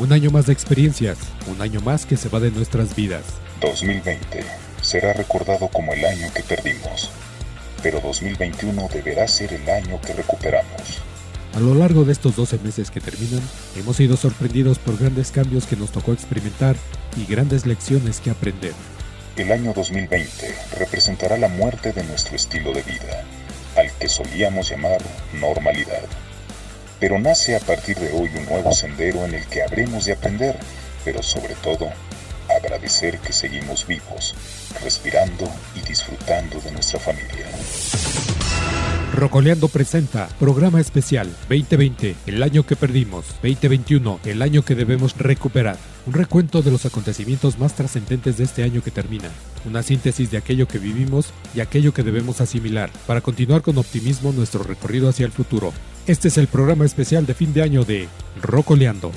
Un año más de experiencias, un año más que se va de nuestras vidas. 2020 será recordado como el año que perdimos, pero 2021 deberá ser el año que recuperamos. A lo largo de estos 12 meses que terminan, hemos sido sorprendidos por grandes cambios que nos tocó experimentar y grandes lecciones que aprender. El año 2020 representará la muerte de nuestro estilo de vida, al que solíamos llamar normalidad pero nace a partir de hoy un nuevo sendero en el que habremos de aprender, pero sobre todo agradecer que seguimos vivos, respirando y disfrutando de nuestra familia. Rocoleando presenta programa especial 2020, el año que perdimos, 2021, el año que debemos recuperar. Un recuento de los acontecimientos más trascendentes de este año que termina, una síntesis de aquello que vivimos y aquello que debemos asimilar, para continuar con optimismo nuestro recorrido hacia el futuro. Este es el programa especial de fin de año de Rocoleando.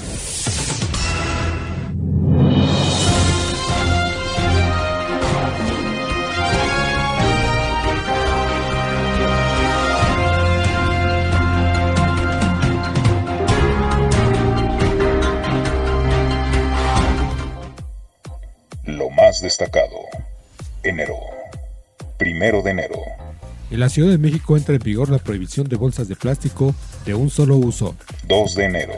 Destacado. Enero. Primero de enero. En la Ciudad de México entra en vigor la prohibición de bolsas de plástico de un solo uso. 2 de enero.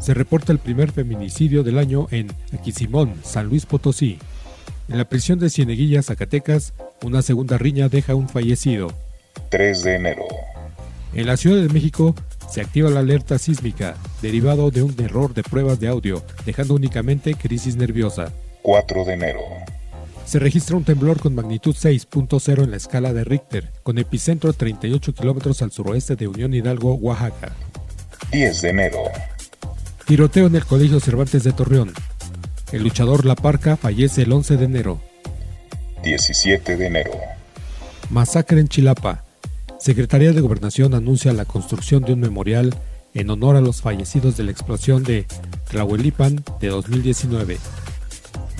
Se reporta el primer feminicidio del año en Aquisimón, San Luis Potosí. En la prisión de Cieneguilla, Zacatecas, una segunda riña deja un fallecido. 3 de enero. En la Ciudad de México se activa la alerta sísmica, derivado de un error de pruebas de audio, dejando únicamente crisis nerviosa. 4 de enero se registra un temblor con magnitud 6.0 en la escala de Richter, con epicentro 38 kilómetros al suroeste de Unión Hidalgo, Oaxaca. 10 de enero. Tiroteo en el Colegio Cervantes de Torreón. El luchador La Parca fallece el 11 de enero. 17 de enero. Masacre en Chilapa. Secretaría de Gobernación anuncia la construcción de un memorial en honor a los fallecidos de la explosión de Tlahuelipan de 2019.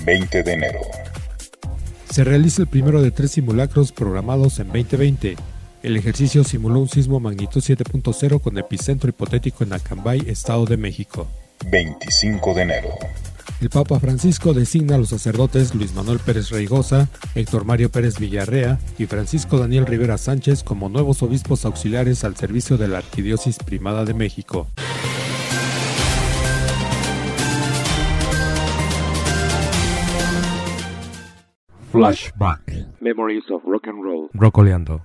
20 de enero se realiza el primero de tres simulacros programados en 2020. El ejercicio simuló un sismo magnitud 7.0 con epicentro hipotético en Acambay, Estado de México. 25 de enero. El Papa Francisco designa a los sacerdotes Luis Manuel Pérez Reigosa, Héctor Mario Pérez Villarrea y Francisco Daniel Rivera Sánchez como nuevos obispos auxiliares al servicio de la Arquidiócesis Primada de México. Flashback. Memories of Rock and Roll. Rocoleando.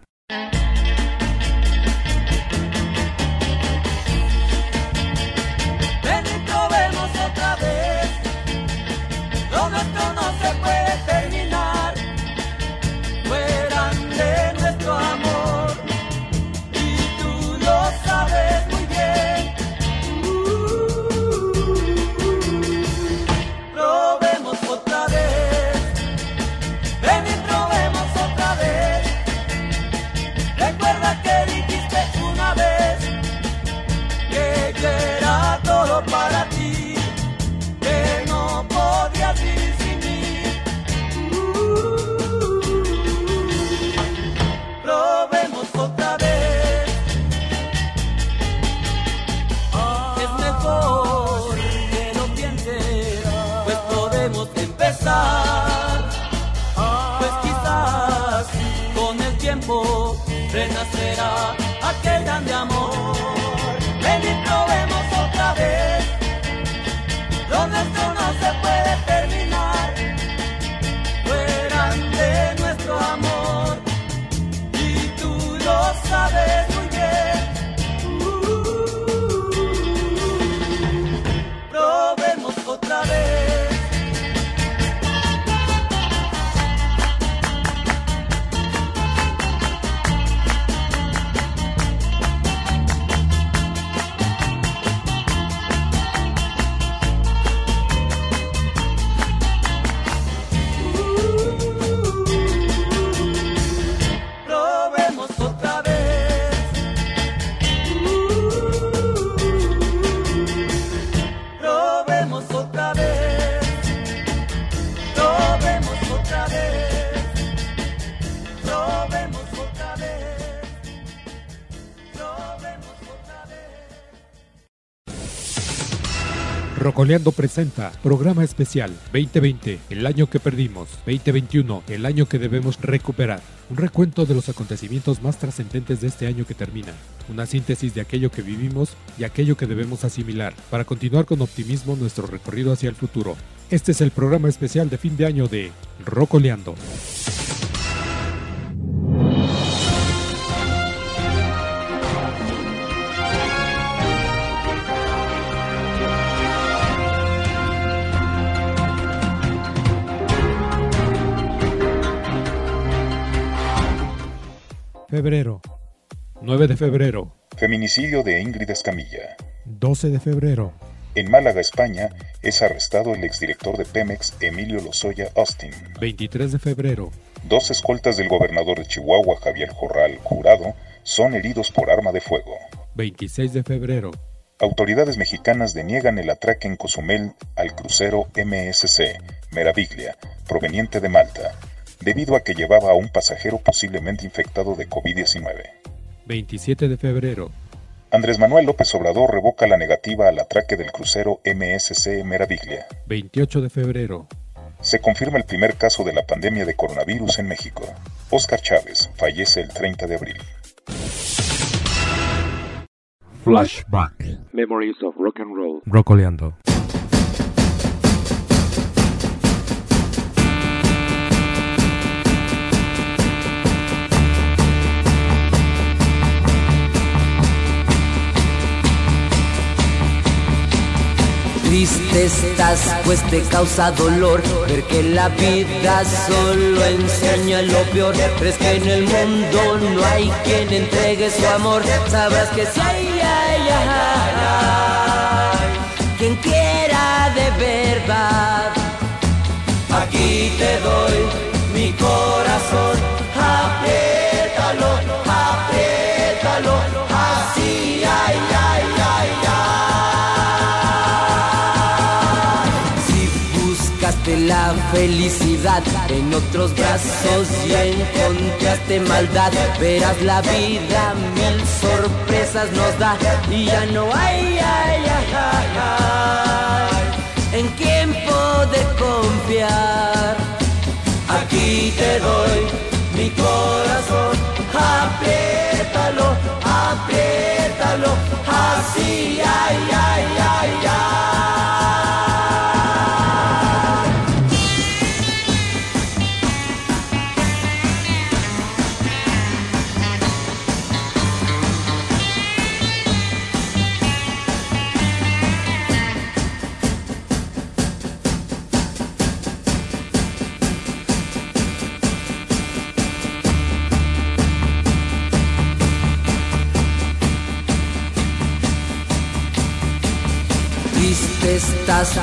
renacerá aquel grande amor. Ven y probemos otra vez, lo nuestro no se puede terminar. Rocoleando presenta programa especial 2020, el año que perdimos, 2021, el año que debemos recuperar. Un recuento de los acontecimientos más trascendentes de este año que termina. Una síntesis de aquello que vivimos y aquello que debemos asimilar para continuar con optimismo nuestro recorrido hacia el futuro. Este es el programa especial de fin de año de Rocoleando. Febrero. 9 de febrero. Feminicidio de Ingrid Escamilla. 12 de febrero. En Málaga, España, es arrestado el exdirector de Pemex, Emilio Lozoya Austin. 23 de febrero. Dos escoltas del gobernador de Chihuahua, Javier Corral Jurado, son heridos por arma de fuego. 26 de febrero. Autoridades mexicanas deniegan el atraque en Cozumel al crucero MSC Meraviglia, proveniente de Malta debido a que llevaba a un pasajero posiblemente infectado de COVID-19. 27 de febrero. Andrés Manuel López Obrador revoca la negativa al atraque del crucero MSC Meraviglia. 28 de febrero. Se confirma el primer caso de la pandemia de coronavirus en México. Oscar Chávez fallece el 30 de abril. Flashback. Memories of Rock and Roll. Rocoleando. Triste estás, pues te causa dolor ver que la vida solo enseña lo peor. Crees que en el mundo no hay quien entregue su amor. Sabrás que si hay, ay, quien quiera de verdad. Aquí te doy felicidad en otros brazos y encontraste maldad, verás la vida mil sorpresas nos da y ya no hay, ay, ay, ay, ay, en quién poder confiar. Aquí te doy mi corazón, apriétalo, apriétalo, así, ay, ay, ay, ay.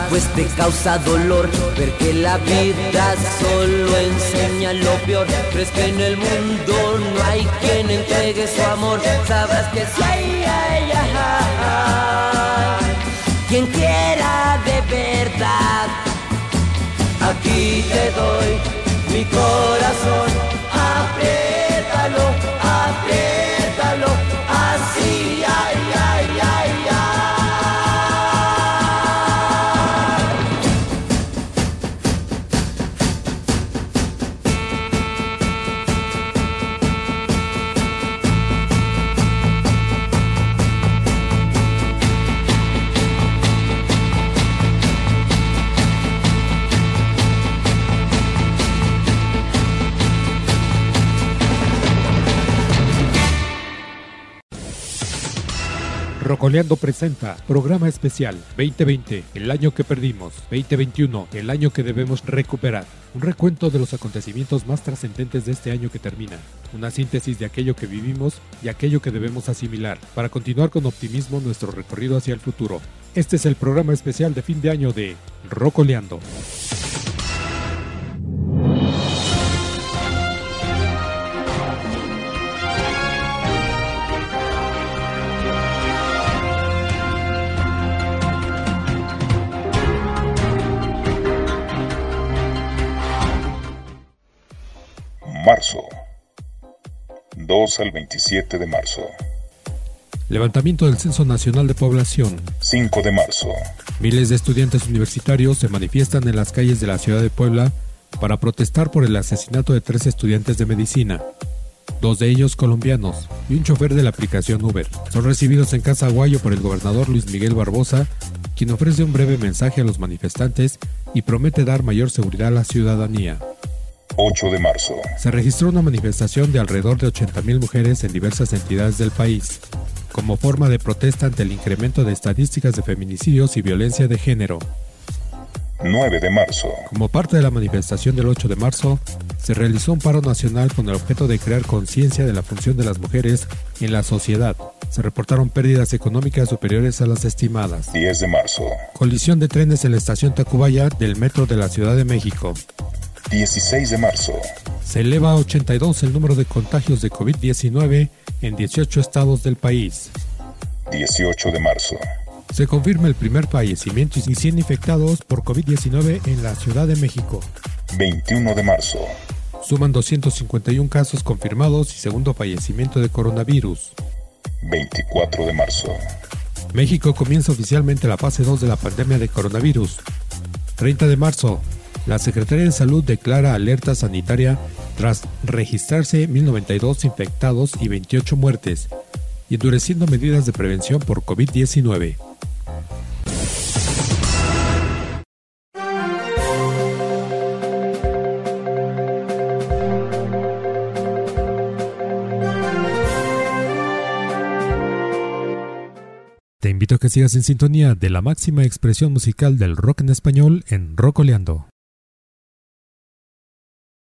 Pues te causa dolor ver que la vida solo enseña lo peor. Crees que en el mundo no hay quien entregue su amor. Sabrás que si hay, ay, ay, quien quiera de verdad. Aquí te doy mi corazón, Rocoleando presenta programa especial 2020, el año que perdimos, 2021, el año que debemos recuperar. Un recuento de los acontecimientos más trascendentes de este año que termina. Una síntesis de aquello que vivimos y aquello que debemos asimilar para continuar con optimismo nuestro recorrido hacia el futuro. Este es el programa especial de fin de año de Rocoleando. Marzo. 2 al 27 de marzo. Levantamiento del Censo Nacional de Población. 5 de marzo. Miles de estudiantes universitarios se manifiestan en las calles de la ciudad de Puebla para protestar por el asesinato de tres estudiantes de medicina, dos de ellos colombianos y un chofer de la aplicación Uber. Son recibidos en Casa Aguayo por el gobernador Luis Miguel Barbosa, quien ofrece un breve mensaje a los manifestantes y promete dar mayor seguridad a la ciudadanía. 8 de marzo. Se registró una manifestación de alrededor de 80.000 mujeres en diversas entidades del país como forma de protesta ante el incremento de estadísticas de feminicidios y violencia de género. 9 de marzo. Como parte de la manifestación del 8 de marzo, se realizó un paro nacional con el objeto de crear conciencia de la función de las mujeres en la sociedad. Se reportaron pérdidas económicas superiores a las estimadas. 10 de marzo. Colisión de trenes en la estación Tacubaya del metro de la Ciudad de México. 16 de marzo. Se eleva a 82 el número de contagios de COVID-19 en 18 estados del país. 18 de marzo. Se confirma el primer fallecimiento y 100 infectados por COVID-19 en la Ciudad de México. 21 de marzo. Suman 251 casos confirmados y segundo fallecimiento de coronavirus. 24 de marzo. México comienza oficialmente la fase 2 de la pandemia de coronavirus. 30 de marzo. La Secretaría de Salud declara alerta sanitaria tras registrarse 1092 infectados y 28 muertes, y endureciendo medidas de prevención por COVID-19. Te invito a que sigas en sintonía de la máxima expresión musical del rock en español en Rocoleando.